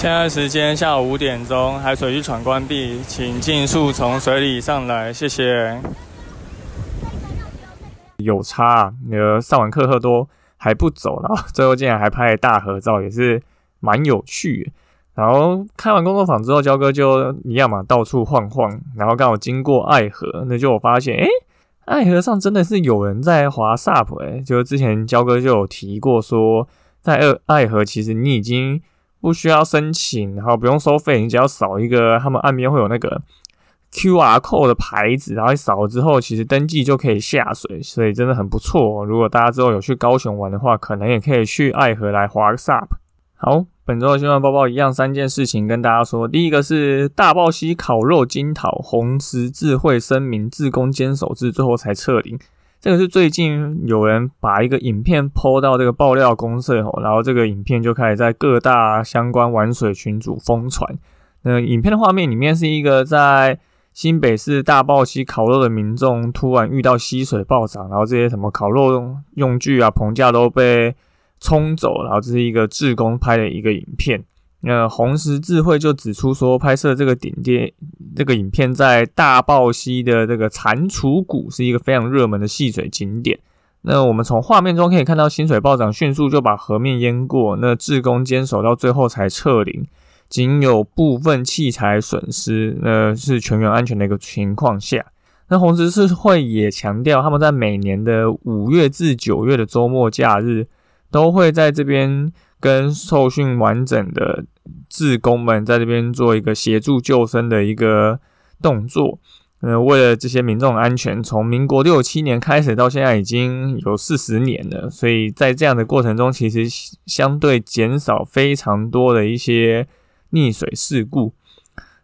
现在时间下午五点钟，海水浴场关闭，请尽速从水里上来，谢谢。有差，那个上完课后都还不走，然后最后竟然还拍大合照，也是蛮有趣。然后开完工作坊之后，焦哥就一样嘛，到处晃晃，然后刚好经过爱河，那就我发现，哎，爱河上真的是有人在滑 SUP，哎，就是之前焦哥就有提过说，在爱爱河其实你已经。不需要申请，然后不用收费，你只要扫一个，他们岸边会有那个 Q R code 的牌子，然后扫了之后，其实登记就可以下水，所以真的很不错。如果大家之后有去高雄玩的话，可能也可以去爱河来滑个 SUP。好，本周的新闻报报一样三件事情跟大家说，第一个是大豹溪烤肉金讨红十字会声明自攻坚守至最后才撤离。这个是最近有人把一个影片 PO 到这个爆料公社吼，然后这个影片就开始在各大相关玩水群组疯传。那影片的画面里面是一个在新北市大爆溪烤肉的民众，突然遇到溪水暴涨，然后这些什么烤肉用具啊、棚架都被冲走，然后这是一个志工拍的一个影片。那红十字会就指出说，拍摄这个顶点这个影片在大豹溪的这个蟾蜍谷是一个非常热门的戏水景点。那我们从画面中可以看到，薪水暴涨，迅速就把河面淹过。那志工坚守到最后才撤离，仅有部分器材损失，那是全员安全的一个情况下。那红十字会也强调，他们在每年的五月至九月的周末假日，都会在这边。跟受训完整的志工们在这边做一个协助救生的一个动作，呃，为了这些民众安全，从民国六七年开始到现在已经有四十年了，所以在这样的过程中，其实相对减少非常多的一些溺水事故。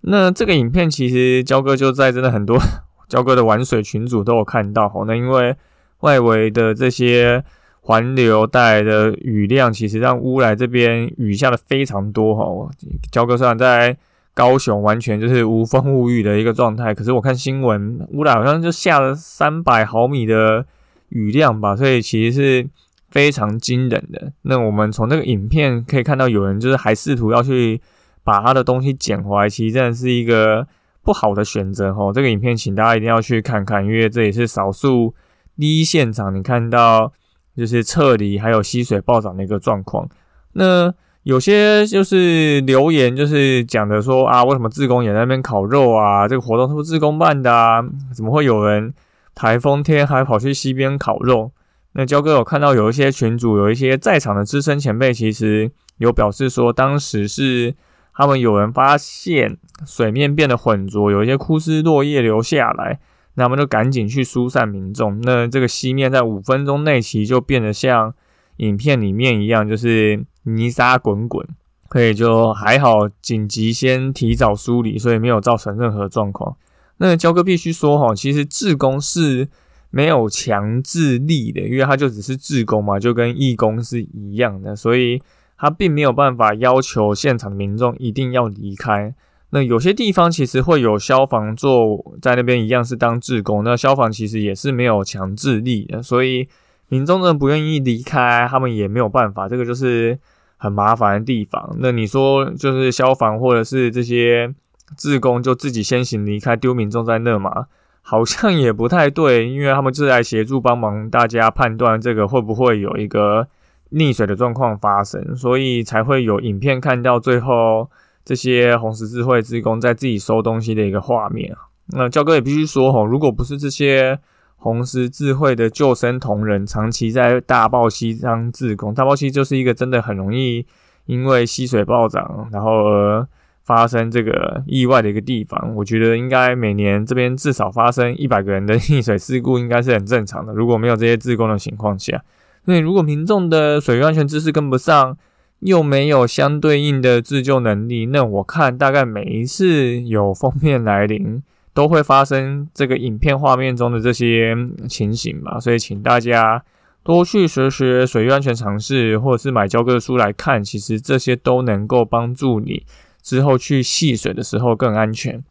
那这个影片其实焦哥就在真的很多 焦哥的玩水群组都有看到，那因为外围的这些。环流带来的雨量，其实让乌来这边雨下的非常多哈。交哥虽然在高雄，完全就是无风无雨的一个状态，可是我看新闻，乌来好像就下了三百毫米的雨量吧，所以其实是非常惊人的。那我们从这个影片可以看到，有人就是还试图要去把他的东西捡回来，其实真的是一个不好的选择哈。这个影片，请大家一定要去看看，因为这也是少数第一现场你看到。就是撤离，还有溪水暴涨的一个状况。那有些就是留言，就是讲的说啊，为什么自工也在那边烤肉啊？这个活动是不是自工办的啊？怎么会有人台风天还跑去溪边烤肉？那焦哥有看到有一些群主，有一些在场的资深前辈，其实有表示说，当时是他们有人发现水面变得浑浊，有一些枯枝落叶流下来。那么就赶紧去疏散民众。那这个西面在五分钟内其实就变得像影片里面一样，就是泥沙滚滚。可以就还好，紧急先提早梳理，所以没有造成任何状况。那焦哥必须说哈，其实志工是没有强制力的，因为他就只是志工嘛，就跟义工是一样的，所以他并没有办法要求现场民众一定要离开。那有些地方其实会有消防做在那边一样是当志工，那消防其实也是没有强制力的，所以民众呢不愿意离开，他们也没有办法，这个就是很麻烦的地方。那你说就是消防或者是这些志工就自己先行离开，丢民众在那嘛？好像也不太对，因为他们是来协助帮忙大家判断这个会不会有一个溺水的状况发生，所以才会有影片看到最后。这些红十字会职工在自己收东西的一个画面啊，那教哥也必须说吼，如果不是这些红十字会的救生同仁长期在大豹溪当自工，大豹溪就是一个真的很容易因为溪水暴涨，然后而发生这个意外的一个地方。我觉得应该每年这边至少发生一百个人的溺水事故，应该是很正常的。如果没有这些自工的情况下，所以如果民众的水域安全知识跟不上，又没有相对应的自救能力，那我看大概每一次有封面来临，都会发生这个影片画面中的这些情形吧。所以请大家多去学学水域安全常识，或者是买教科书来看，其实这些都能够帮助你之后去戏水的时候更安全。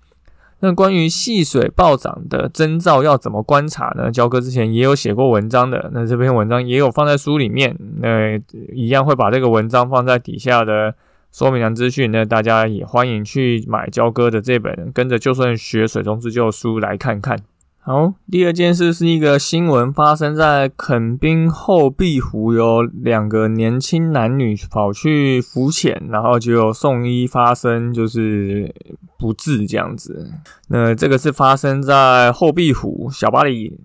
那关于细水暴涨的征兆要怎么观察呢？焦哥之前也有写过文章的，那这篇文章也有放在书里面，那一样会把这个文章放在底下的说明栏资讯，那大家也欢迎去买焦哥的这本《跟着就算学水中自救》书来看看。好，第二件事是一个新闻，发生在垦丁后壁湖，有两个年轻男女跑去浮潜，然后就有送医发生就是不治这样子。那这个是发生在后壁湖小巴里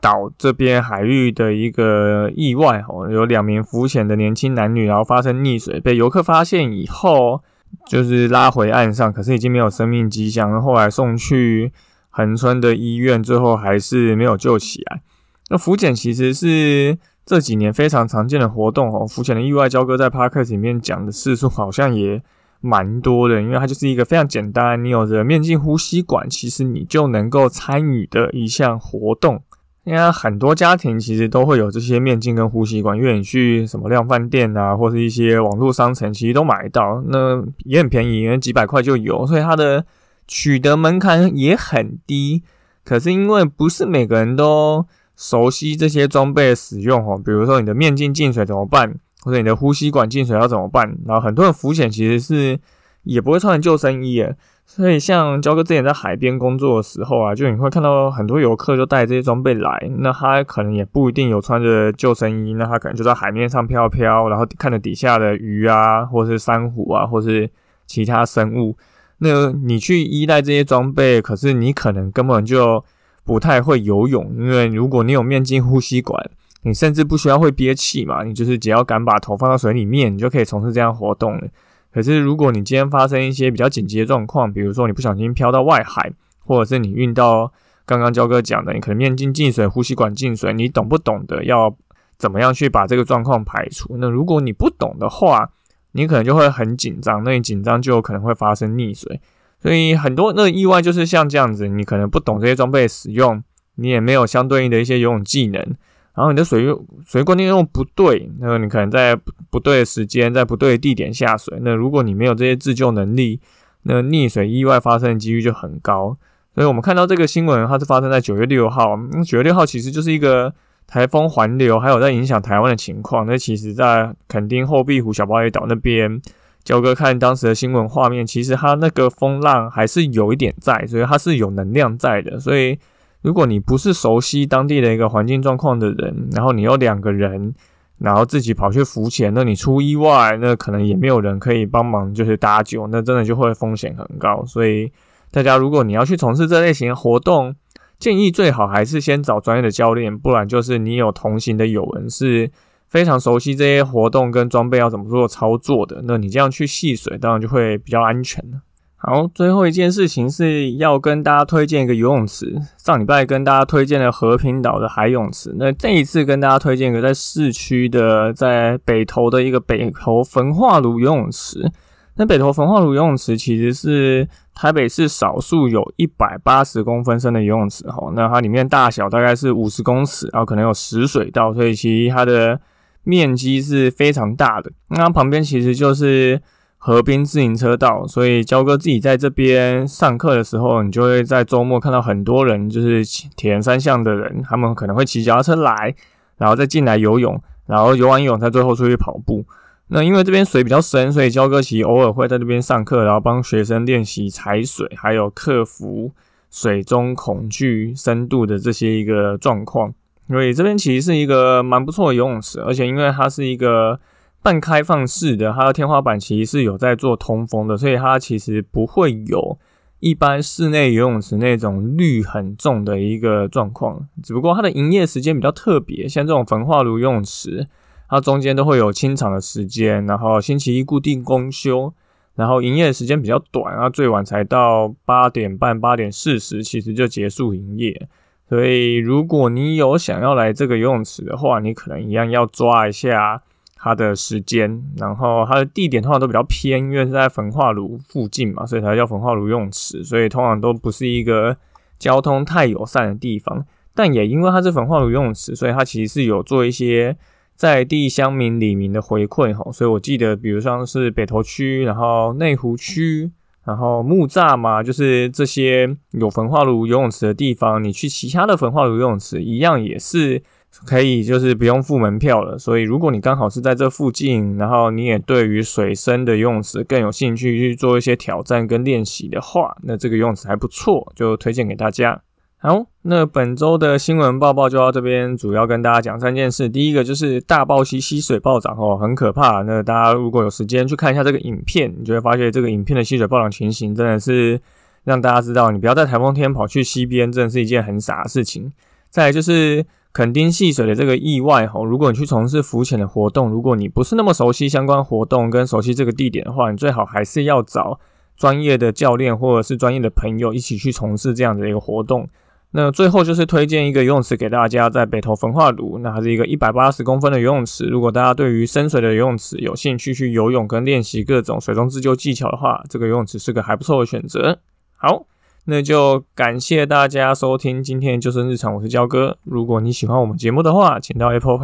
岛这边海域的一个意外哦，有两名浮潜的年轻男女，然后发生溺水，被游客发现以后，就是拉回岸上，可是已经没有生命迹象，后来送去。横村的医院最后还是没有救起来。那浮潜其实是这几年非常常见的活动哦。浮潜的意外，交割在 Parkes 里面讲的次数好像也蛮多的，因为它就是一个非常简单，你有着面镜呼吸管，其实你就能够参与的一项活动。因为很多家庭其实都会有这些面镜跟呼吸管，因为你去什么量饭店啊，或是一些网络商城，其实都买得到，那也很便宜，因为几百块就有，所以它的。取得门槛也很低，可是因为不是每个人都熟悉这些装备的使用哦，比如说你的面镜进水怎么办，或者你的呼吸管进水要怎么办？然后很多人浮潜其实是也不会穿救生衣诶，所以像焦哥之前在海边工作的时候啊，就你会看到很多游客就带这些装备来，那他可能也不一定有穿着救生衣，那他可能就在海面上飘飘，然后看着底下的鱼啊，或是珊瑚啊，或是其他生物。那你去依赖这些装备，可是你可能根本就不太会游泳，因为如果你有面镜呼吸管，你甚至不需要会憋气嘛，你就是只要敢把头放到水里面，你就可以从事这样活动了。可是如果你今天发生一些比较紧急的状况，比如说你不小心飘到外海，或者是你遇到刚刚焦哥讲的，你可能面镜进水、呼吸管进水，你懂不懂得要怎么样去把这个状况排除？那如果你不懂的话，你可能就会很紧张，那你紧张就有可能会发生溺水，所以很多那意外就是像这样子，你可能不懂这些装备使用，你也没有相对应的一些游泳技能，然后你的水水观念用不对，那你可能在不对的时间，在不对的地点下水，那如果你没有这些自救能力，那溺水意外发生的几率就很高。所以我们看到这个新闻，它是发生在九月六号，九月六号其实就是一个。台风环流还有在影响台湾的情况，那其实，在垦丁后壁湖小巴厘岛那边，焦哥看当时的新闻画面，其实它那个风浪还是有一点在，所以它是有能量在的。所以，如果你不是熟悉当地的一个环境状况的人，然后你有两个人，然后自己跑去浮潜，那你出意外，那可能也没有人可以帮忙，就是搭救，那真的就会风险很高。所以，大家如果你要去从事这类型的活动，建议最好还是先找专业的教练，不然就是你有同行的友人是非常熟悉这些活动跟装备要怎么做操作的，那你这样去戏水当然就会比较安全了。好，最后一件事情是要跟大家推荐一个游泳池。上礼拜跟大家推荐了和平岛的海泳池，那这一次跟大家推荐一个在市区的，在北投的一个北投焚化炉游泳池。那北投焚化炉游泳池其实是台北市少数有一百八十公分深的游泳池哈，那它里面大小大概是五十公尺，然后可能有十水道，所以其实它的面积是非常大的。那它旁边其实就是河滨自行车道，所以焦哥自己在这边上课的时候，你就会在周末看到很多人，就是铁人三项的人，他们可能会骑脚踏车来，然后再进来游泳，然后游完泳再最后出去跑步。那因为这边水比较深，所以焦哥其实偶尔会在这边上课，然后帮学生练习踩水，还有克服水中恐惧深度的这些一个状况。所以这边其实是一个蛮不错的游泳池，而且因为它是一个半开放式的，它的天花板其实是有在做通风的，所以它其实不会有一般室内游泳池那种氯很重的一个状况。只不过它的营业时间比较特别，像这种焚化炉游泳池。它中间都会有清场的时间，然后星期一固定公休，然后营业时间比较短，然后最晚才到八点半、八点四十，其实就结束营业。所以如果你有想要来这个游泳池的话，你可能一样要抓一下它的时间，然后它的地点通常都比较偏，因为是在焚化炉附近嘛，所以才叫焚化炉游泳池，所以通常都不是一个交通太友善的地方。但也因为它是焚化炉游泳池，所以它其实是有做一些在地乡民里民的回馈吼。所以我记得，比如像是北投区，然后内湖区，然后木栅嘛，就是这些有焚化炉游泳池的地方，你去其他的焚化炉游泳池一样也是。可以，就是不用付门票了。所以，如果你刚好是在这附近，然后你也对于水深的游泳池更有兴趣去做一些挑战跟练习的话，那这个游泳池还不错，就推荐给大家。好，那本周的新闻报报就到这边，主要跟大家讲三件事。第一个就是大暴溪溪水暴涨哦，很可怕。那大家如果有时间去看一下这个影片，你就会发现这个影片的溪水暴涨情形真的是让大家知道，你不要在台风天跑去溪边，真的是一件很傻的事情。再来就是。垦丁戏水的这个意外哈，如果你去从事浮潜的活动，如果你不是那么熟悉相关活动跟熟悉这个地点的话，你最好还是要找专业的教练或者是专业的朋友一起去从事这样的一个活动。那最后就是推荐一个游泳池给大家，在北投焚化炉，那它是一个一百八十公分的游泳池。如果大家对于深水的游泳池有兴趣去游泳跟练习各种水中自救技巧的话，这个游泳池是个还不错的选择。好。那就感谢大家收听今天的救生日常，我是焦哥。如果你喜欢我们节目的话，请到 Apple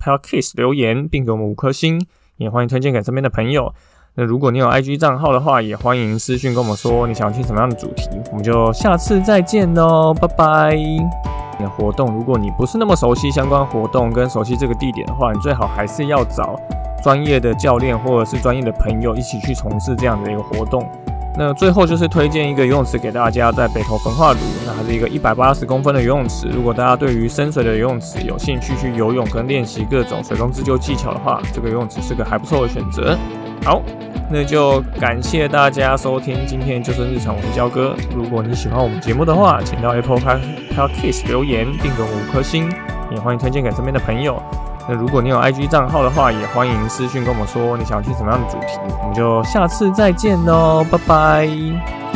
Podcast 留言，并给我们五颗星，也欢迎推荐给身边的朋友。那如果你有 IG 账号的话，也欢迎私讯跟我们说你想要听什么样的主题，我们就下次再见喽，拜拜。你的活动，如果你不是那么熟悉相关活动跟熟悉这个地点的话，你最好还是要找专业的教练或者是专业的朋友一起去从事这样的一个活动。那最后就是推荐一个游泳池给大家，在北投焚化炉，那它是一个一百八十公分的游泳池。如果大家对于深水的游泳池有兴趣去游泳跟练习各种水中自救技巧的话，这个游泳池是个还不错的选择。好，那就感谢大家收听今天就是日常，我是焦哥。如果你喜欢我们节目的话，请到 Apple Podcast 留言并给我五颗星，也欢迎推荐给身边的朋友。那如果你有 IG 账号的话，也欢迎私信跟我们说你想要听什么样的主题，我们就下次再见喽，拜拜。